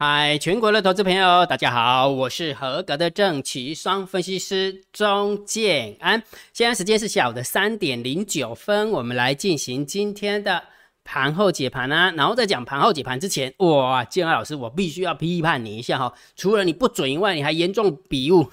嗨，全国的投资朋友，大家好，我是合格的正奇双分析师钟建安。现在时间是下午的三点零九分，我们来进行今天的盘后解盘啊。然后在讲盘后解盘之前，哇，建安老师，我必须要批判你一下哈，除了你不准以外，你还严重笔误。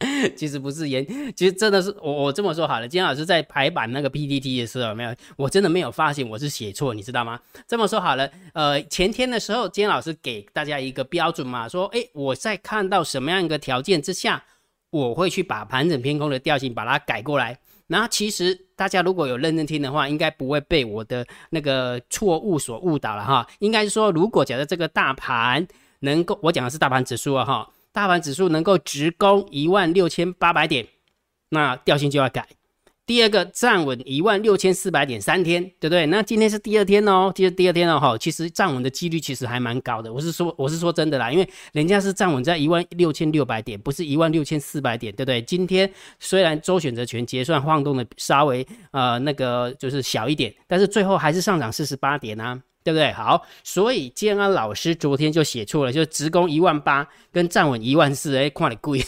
其实不是严，其实真的是我我这么说好了。今天老师在排版那个 PPT 的时候，没有，我真的没有发现我是写错，你知道吗？这么说好了，呃，前天的时候，今天老师给大家一个标准嘛，说，哎，我在看到什么样一个条件之下，我会去把盘整偏空的调性把它改过来。然后其实大家如果有认真听的话，应该不会被我的那个错误所误导了哈。应该是说，如果假设这个大盘能够，我讲的是大盘指数啊哈。大盘指数能够直攻一万六千八百点，那调性就要改。第二个站稳一万六千四百点三天，对不对？那今天是第二天哦，第第二天了哈。其实站稳的几率其实还蛮高的。我是说，我是说真的啦，因为人家是站稳在一万六千六百点，不是一万六千四百点，对不对？今天虽然周选择权结算晃动的稍微呃那个就是小一点，但是最后还是上涨四十八点啊。对不对？好，所以建安老师昨天就写错了，就直攻一万八跟站稳一万四，哎，看你贵。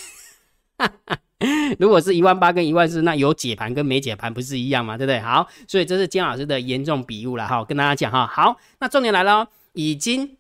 如果是一万八跟一万四，那有解盘跟没解盘不是一样吗？对不对？好，所以这是建老师的严重笔误了哈，跟大家讲哈。好，那重点来了，已经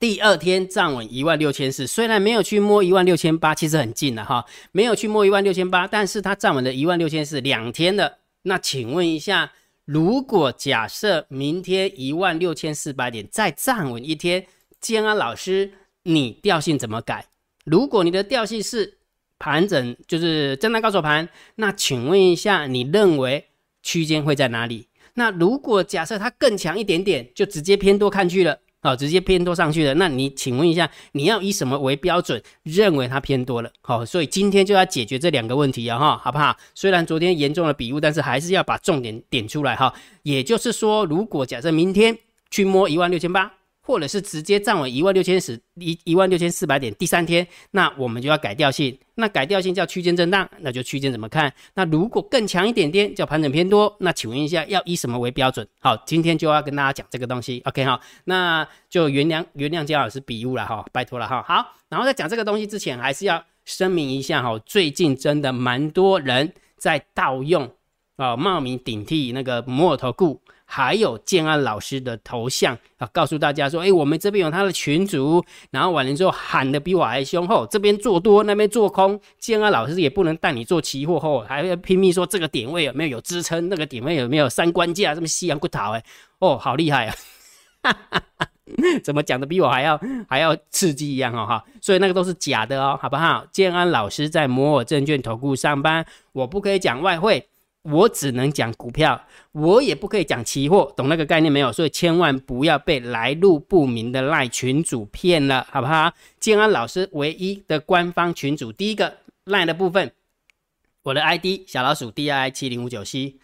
第二天站稳一万六千四，虽然没有去摸一万六千八，其实很近了哈，没有去摸一万六千八，但是它站稳了一万六千四两天了。那请问一下。如果假设明天一万六千四百点再站稳一天，建安老师，你调性怎么改？如果你的调性是盘整，就是震荡高手盘，那请问一下，你认为区间会在哪里？那如果假设它更强一点点，就直接偏多看去了。哦，直接偏多上去了。那你请问一下，你要以什么为标准认为它偏多了？好，所以今天就要解决这两个问题啊，哈，好不好？虽然昨天严重的笔误，但是还是要把重点点出来哈。也就是说，如果假设明天去摸一万六千八。或者是直接站稳一万六千十一一万六千四百点，第三天，那我们就要改调性。那改调性叫区间震荡，那就区间怎么看？那如果更强一点点，叫盘整偏多，那请问一下，要以什么为标准？好，今天就要跟大家讲这个东西。OK 哈，那就原谅原谅姜老师笔误了哈，拜托了哈。好，然后在讲这个东西之前，还是要声明一下哈，最近真的蛮多人在盗用啊，冒名顶替那个摩尔投顾。还有建安老师的头像啊，告诉大家说，哎，我们这边有他的群主，然后完了之后喊的比我还凶厚，这边做多，那边做空，建安老师也不能带你做期货后，还要拼命说这个点位有没有有支撑，那个点位有没有三关价，这么西洋骨头哎，哦，好厉害啊，怎么讲的比我还要还要刺激一样哦哈，所以那个都是假的哦，好不好？建安老师在摩尔证券投顾上班，我不可以讲外汇。我只能讲股票，我也不可以讲期货，懂那个概念没有？所以千万不要被来路不明的赖群主骗了，好不好？建安老师唯一的官方群主，第一个赖的部分，我的 ID 小老鼠 D I 七零五九 C。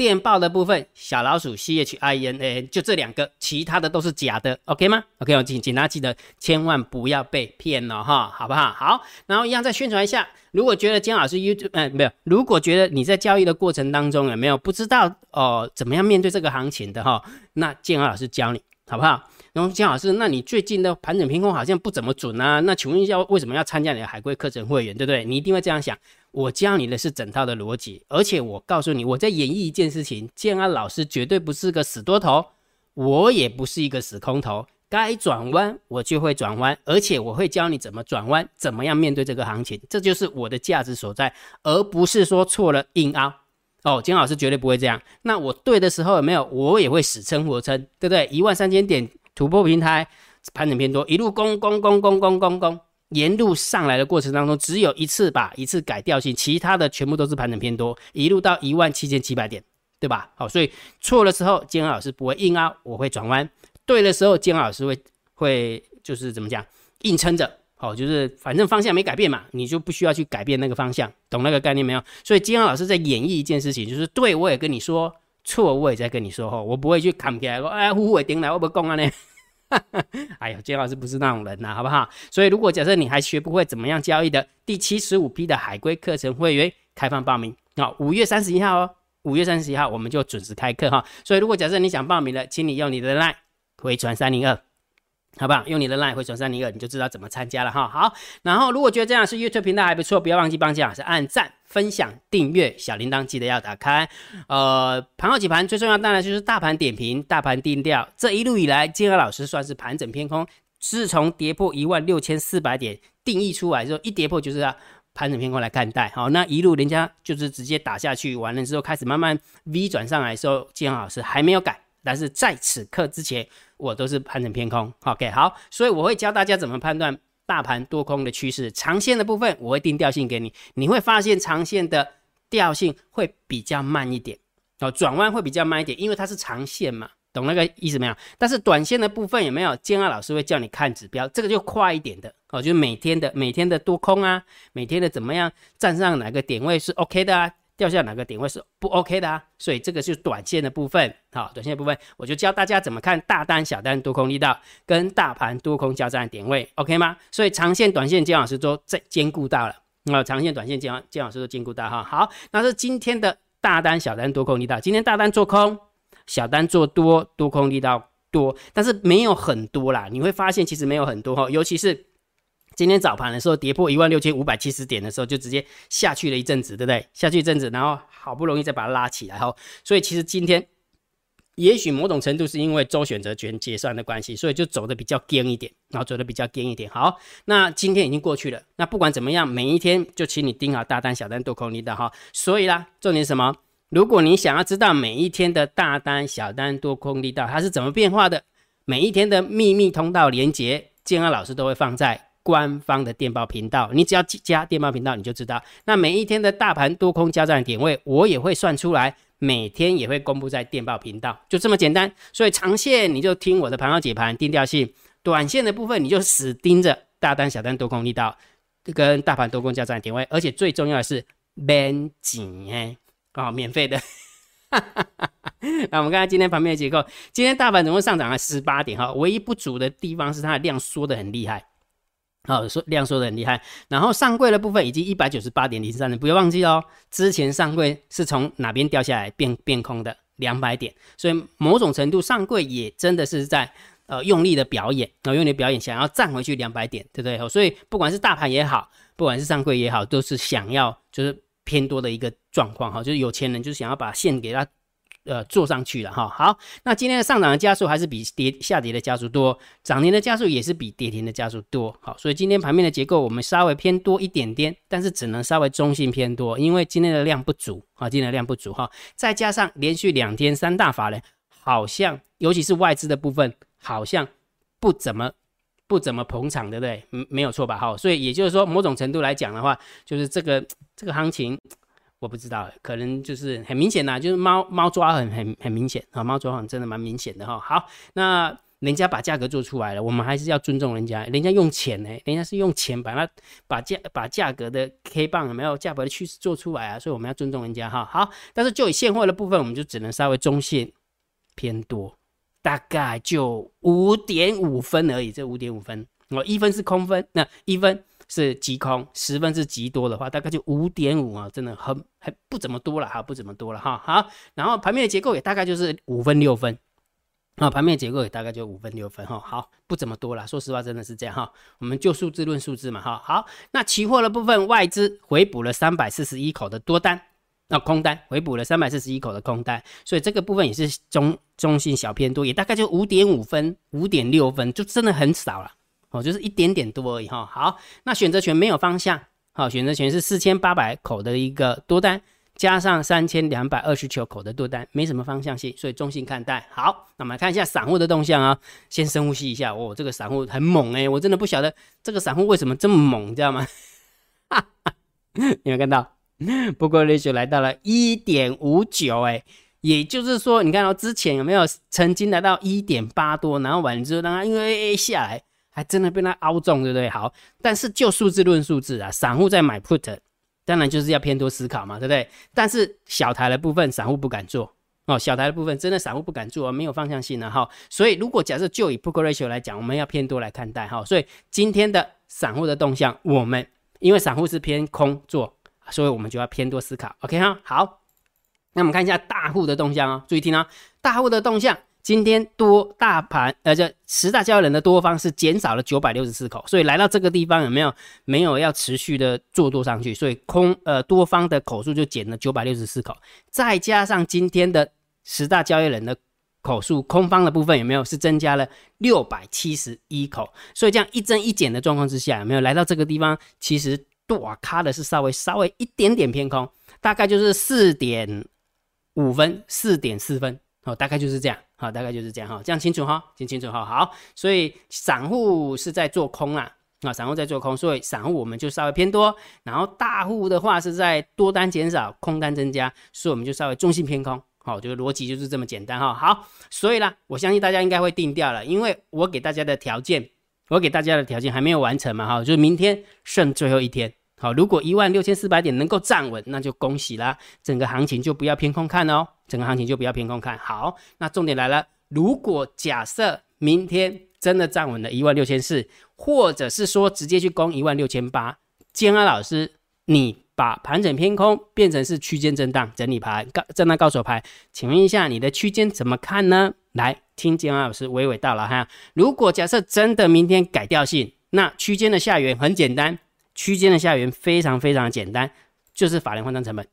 电报的部分，小老鼠 C H I N A，就这两个，其他的都是假的，OK 吗？OK，我请请大家记得，千万不要被骗了哈，好不好？好，然后一样再宣传一下，如果觉得姜老师 YouTube，嗯，没有，如果觉得你在交易的过程当中有没有不知道哦，怎么样面对这个行情的哈，那建老师教你，好不好？然后姜老师，那你最近的盘整偏空好像不怎么准啊，那请问一下，为什么要参加你的海龟课程会员，对不对？你一定会这样想。我教你的是整套的逻辑，而且我告诉你，我在演绎一件事情。建安老师绝对不是个死多头，我也不是一个死空头。该转弯我就会转弯，而且我会教你怎么转弯，怎么样面对这个行情，这就是我的价值所在，而不是说错了硬凹。哦，金老师绝对不会这样。那我对的时候有没有？我也会死撑活撑，对不对？一万三千点突破平台，盘整偏多，一路攻攻攻攻攻攻攻。沿路上来的过程当中，只有一次把一次改调性，其他的全部都是盘整偏多，一路到一万七千七百点，对吧？好，所以错的时候，建安老师不会硬凹，我会转弯；对的时候，建安老师会会就是怎么讲，硬撑着。好，就是反正方向没改变嘛，你就不需要去改变那个方向，懂那个概念没有？所以金安老师在演绎一件事情，就是对我也跟你说，错我也在跟你说，吼，我不会去砍起来说，哎，虎尾顶来，我不讲啊呢。哎呀，金老师不是那种人呐，好不好？所以如果假设你还学不会怎么样交易的，第七十五批的海归课程会员开放报名好，五月三十一号哦，五月三十一号我们就准时开课哈。所以如果假设你想报名了，请你用你的 line 回传三零二好不好？用你的 line 回传三零二，你就知道怎么参加了哈。好，然后如果觉得这样是 YouTube 频道还不错，不要忘记帮金老师按赞、分享、订阅，小铃铛记得要打开。呃，盘后几盘最重要当然就是大盘点评、大盘定调。这一路以来，金河老师算是盘整偏空，自从跌破一万六千四百点定义出来之后，一跌破就是要盘整偏空来看待。好，那一路人家就是直接打下去，完了之后开始慢慢 V 转上来的时候，金河老师还没有改。但是在此刻之前，我都是盘整偏空。OK，好，所以我会教大家怎么判断大盘多空的趋势。长线的部分我会定调性给你，你会发现长线的调性会比较慢一点，哦，转弯会比较慢一点，因为它是长线嘛，懂那个意思没有？但是短线的部分有没有？建二老师会叫你看指标，这个就快一点的哦，就是每天的每天的多空啊，每天的怎么样站上哪个点位是 OK 的啊？掉下哪个点位是不 OK 的啊？所以这个就是短线的部分，好，短线的部分我就教大家怎么看大单、小单多空力道跟大盘多空交战的点位，OK 吗？所以长线、短线姜老师都在兼顾到了，啊，长线、短线姜姜老师都兼顾到哈。好，那是今天的大单、小单多空力道，今天大单做空，小单做多，多空力道多，但是没有很多啦，你会发现其实没有很多哈，尤其是。今天早盘的时候跌破一万六千五百七十点的时候，就直接下去了一阵子，对不对？下去一阵子，然后好不容易再把它拉起来哈。所以其实今天也许某种程度是因为周选择权结算的关系，所以就走的比较坚一点，然后走的比较坚一点。好，那今天已经过去了。那不管怎么样，每一天就请你盯好大单、小单、多空力的哈。所以啦，重点是什么？如果你想要知道每一天的大单、小单、多空力道它是怎么变化的，每一天的秘密通道连接，建安老师都会放在。官方的电报频道，你只要加电报频道，你就知道。那每一天的大盘多空交战点位，我也会算出来，每天也会公布在电报频道，就这么简单。所以长线你就听我的盘号解盘定调性，短线的部分你就死盯着大单、小单多空力道跟大盘多空交战点位，而且最重要的是免钱哎，哦，免费的。那我们看看今天盘面的结构，今天大盘总共上涨了十八点哈，唯一不足的地方是它的量缩的很厉害。好，说量缩的很厉害，然后上柜的部分已经一百九十八点零三了，不要忘记哦，之前上柜是从哪边掉下来变变空的两百点，所以某种程度上柜也真的是在呃用力的表演，然后用力表演想要站回去两百点，对不对？所以不管是大盘也好，不管是上柜也好，都是想要就是偏多的一个状况哈，就是有钱人就是想要把线给它。呃，做上去了哈。好，那今天的上涨的加速还是比跌下跌的加速多，涨停的加速也是比跌停的加速多。好，所以今天盘面的结构我们稍微偏多一点点，但是只能稍微中性偏多，因为今天的量不足啊，今天的量不足哈。再加上连续两天三大法人好像，尤其是外资的部分，好像不怎么不怎么捧场，对不对？嗯，没有错吧？哈，所以也就是说，某种程度来讲的话，就是这个这个行情。我不知道，可能就是很明显呐，就是猫猫抓很很很明显啊，猫抓很真的蛮明显的哈。好，那人家把价格做出来了，我们还是要尊重人家，人家用钱呢，人家是用钱把它把价把价格的 K 棒有没有价格的趋势做出来啊？所以我们要尊重人家哈。好，但是就以现货的部分，我们就只能稍微中线偏多，大概就五点五分而已，这五点五分，我一分是空分，那一分。是极空，十分是极多的话，大概就五点五啊，真的很还不怎么多了哈，不怎么多了哈。好，然后盘面的结构也大概就是五分六分啊，盘面结构也大概就五分六分哈。好，不怎么多了，说实话真的是这样哈。我们就数字论数字嘛哈。好，那期货的部分，外资回补了三百四十一口的多单，那空单回补了三百四十一口的空单，所以这个部分也是中中性小偏多，也大概就五点五分、五点六分，就真的很少了。哦，就是一点点多而已哈。好，那选择权没有方向，好，选择权是四千八百口的一个多单，加上三千两百二十九口的多单，没什么方向性，所以中性看待。好，那我们来看一下散户的动向啊。先深呼吸一下，哦，这个散户很猛哎，我真的不晓得这个散户为什么这么猛，知道吗？哈哈，有没有看到？不过历史来到了一点五九哎，也就是说，你看到之前有没有曾经来到一点八多，然后完之后让它因为下来。还真的被它凹中，对不对？好，但是就数字论数字啊，散户在买 put，当然就是要偏多思考嘛，对不对？但是小台的部分，散户不敢做哦。小台的部分，真的散户不敢做，没有方向性的哈。所以如果假设就以 put ratio 来讲，我们要偏多来看待哈。所以今天的散户的动向，我们因为散户是偏空做，所以我们就要偏多思考。OK 哈，好，那我们看一下大户的动向哦，注意听啊，大户的动向今天多大盘，呃，这十大交易人的多方是减少了九百六十四口，所以来到这个地方有没有没有要持续的做多上去，所以空呃多方的口数就减了九百六十四口，再加上今天的十大交易人的口数，空方的部分有没有是增加了六百七十一口，所以这样一增一减的状况之下，有没有来到这个地方，其实多卡的是稍微稍微一点点偏空，大概就是四点五分，四点四分。哦，大概就是这样，好，大概就是这样哈，这样清楚哈，听清楚哈，好，所以散户是在做空啦，啊，散户在做空，所以散户我们就稍微偏多，然后大户的话是在多单减少，空单增加，所以我们就稍微中性偏空，好，这个逻辑就是这么简单哈，好，所以啦，我相信大家应该会定掉了，因为我给大家的条件，我给大家的条件还没有完成嘛，哈，就是明天剩最后一天。好，如果一万六千四百点能够站稳，那就恭喜啦，整个行情就不要偏空看哦，整个行情就不要偏空看好。那重点来了，如果假设明天真的站稳了一万六千四，或者是说直接去攻一万六千八，建安老师，你把盘整偏空变成是区间震荡整理盘，高震荡高手盘，请问一下你的区间怎么看呢？来听建安老师娓娓道来哈。如果假设真的明天改调性，那区间的下缘很简单。区间的下缘非常非常简单，就是法人换仓成本，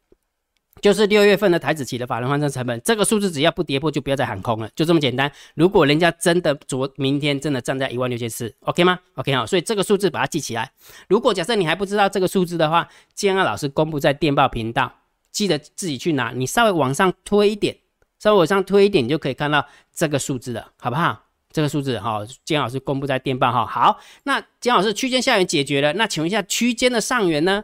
就是六月份的台子期的法人换仓成本，这个数字只要不跌破，就不要再喊空了，就这么简单。如果人家真的昨明天真的站在一万六千四，OK 吗？OK 好，所以这个数字把它记起来。如果假设你还不知道这个数字的话，建安老师公布在电报频道，记得自己去拿。你稍微往上推一点，稍微往上推一点，你就可以看到这个数字了，好不好？这个数字哈，建安老师公布在电报哈。好，那建安老师区间下缘解决了，那请问一下区间的上缘呢？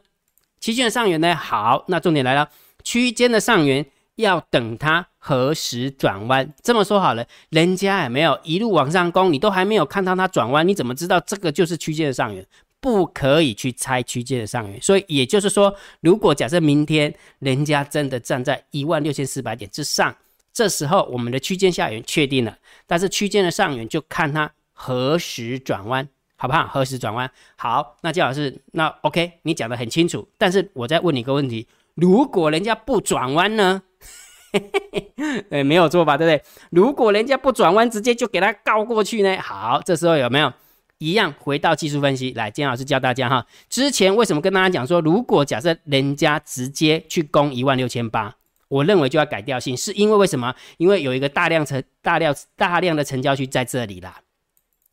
区间的上缘呢？好，那重点来了，区间的上缘要等它何时转弯？这么说好了，人家也没有一路往上攻，你都还没有看到它转弯，你怎么知道这个就是区间的上缘？不可以去猜区间的上缘。所以也就是说，如果假设明天人家真的站在一万六千四百点之上。这时候我们的区间下缘确定了，但是区间的上缘就看它何时转弯，好不好？何时转弯？好，那姜老师，那 OK，你讲的很清楚。但是我再问你一个问题：如果人家不转弯呢？哎，没有做吧，对不对？如果人家不转弯，直接就给他告过去呢？好，这时候有没有一样回到技术分析来？金老师教大家哈，之前为什么跟大家讲说，如果假设人家直接去攻一万六千八？我认为就要改掉性，是因为为什么？因为有一个大量成大量大量的成交区在这里啦，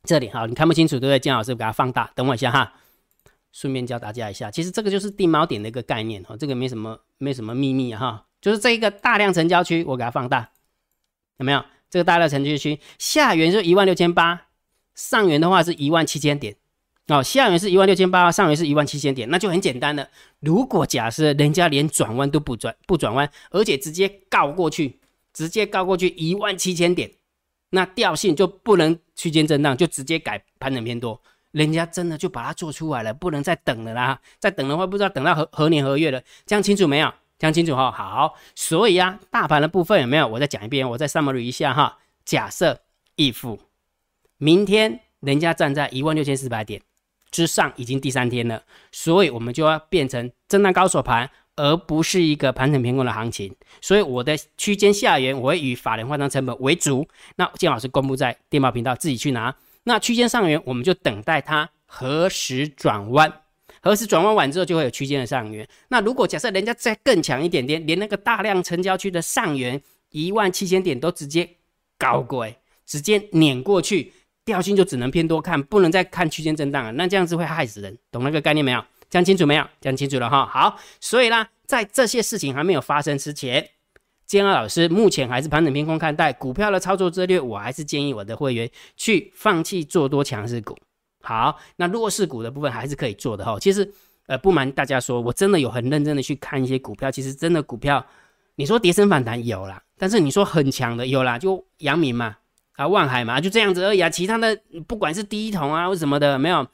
这里哈，你看不清楚对不对？金老师给它放大，等我一下哈，顺便教大家一下，其实这个就是定锚点的一个概念哈，这个没什么没什么秘密哈，就是这一个大量成交区，我给它放大，有没有？这个大量成交区下缘是一万六千八，上缘的话是一万七千点。哦，下缘是一万六千八，上缘是一万七千点，那就很简单了。如果假设人家连转弯都不转不转弯，而且直接告过去，直接告过去一万七千点，那调性就不能区间震荡，就直接改盘整偏多。人家真的就把它做出来了，不能再等了啦。再等的话，不知道等到何何年何月了。这样清楚没有？这样清楚哈。好，所以啊，大盘的部分有没有？我再讲一遍，我再 summary 一下哈。假设 if 明天人家站在一万六千四百点。之上已经第三天了，所以我们就要变成震荡高手盘，而不是一个盘整偏空的行情。所以我的区间下缘我会以法人换仓成本为主。那建老师公布在电报频道，自己去拿。那区间上缘我们就等待它何时转弯，何时转弯完之后就会有区间的上缘。那如果假设人家再更强一点点，连那个大量成交区的上缘一万七千点都直接搞过，直接碾过去。调性就只能偏多看，不能再看区间震荡了，那这样子会害死人，懂那个概念没有？讲清楚没有？讲清楚了哈。好，所以呢，在这些事情还没有发生之前，建二老师目前还是盘整偏空看待股票的操作策略，我还是建议我的会员去放弃做多强势股。好，那弱势股的部分还是可以做的哈。其实，呃，不瞒大家说，我真的有很认真的去看一些股票，其实真的股票，你说跌升反弹有啦，但是你说很强的有啦，就阳明嘛。啊，万海嘛，就这样子而已啊。其他的不管是第一桶啊，或什么的，没有，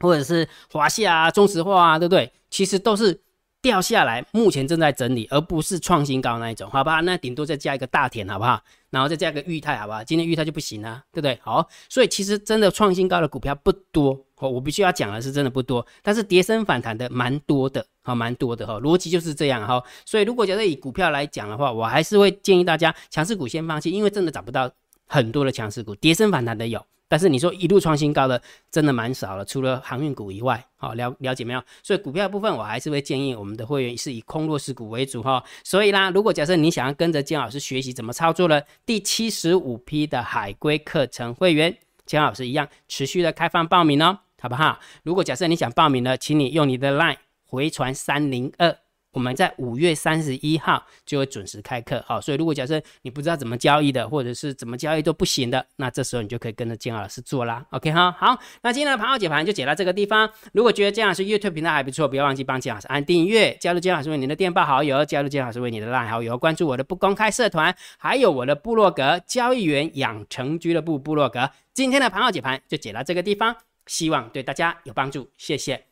或者是华夏啊、中石化啊，对不对？其实都是掉下来，目前正在整理，而不是创新高那一种，好吧？那顶多再加一个大田，好不好？然后再加一个裕泰，好不好？今天裕泰就不行了，对不对？好，所以其实真的创新高的股票不多，哦，我必须要讲的是真的不多，但是跌升反弹的蛮多的，好，蛮多的哈。逻辑就是这样哈。所以如果觉得以股票来讲的话，我还是会建议大家强势股先放弃，因为真的找不到。很多的强势股，跌升反弹的有。但是你说一路创新高的真的蛮少了，除了航运股以外，好了了解没有？所以股票部分我还是会建议我们的会员是以空弱势股为主哈。所以啦，如果假设你想要跟着姜老师学习怎么操作了，第七十五批的海龟课程会员，姜老师一样持续的开放报名哦，好不好？如果假设你想报名呢，请你用你的 LINE 回传三零二。我们在五月三十一号就会准时开课，好，所以如果假设你不知道怎么交易的，或者是怎么交易都不行的，那这时候你就可以跟着建老师做啦，OK 哈，好，那今天的盘后解盘就解到这个地方。如果觉得建老师 YouTube 频道还不错，不要忘记帮建老师按订阅，加入建老师为你的电报好友，加入建老师为你的烂好友，关注我的不公开社团，还有我的部落格交易员养成俱乐部部落格。今天的盘后解盘就解到这个地方，希望对大家有帮助，谢谢。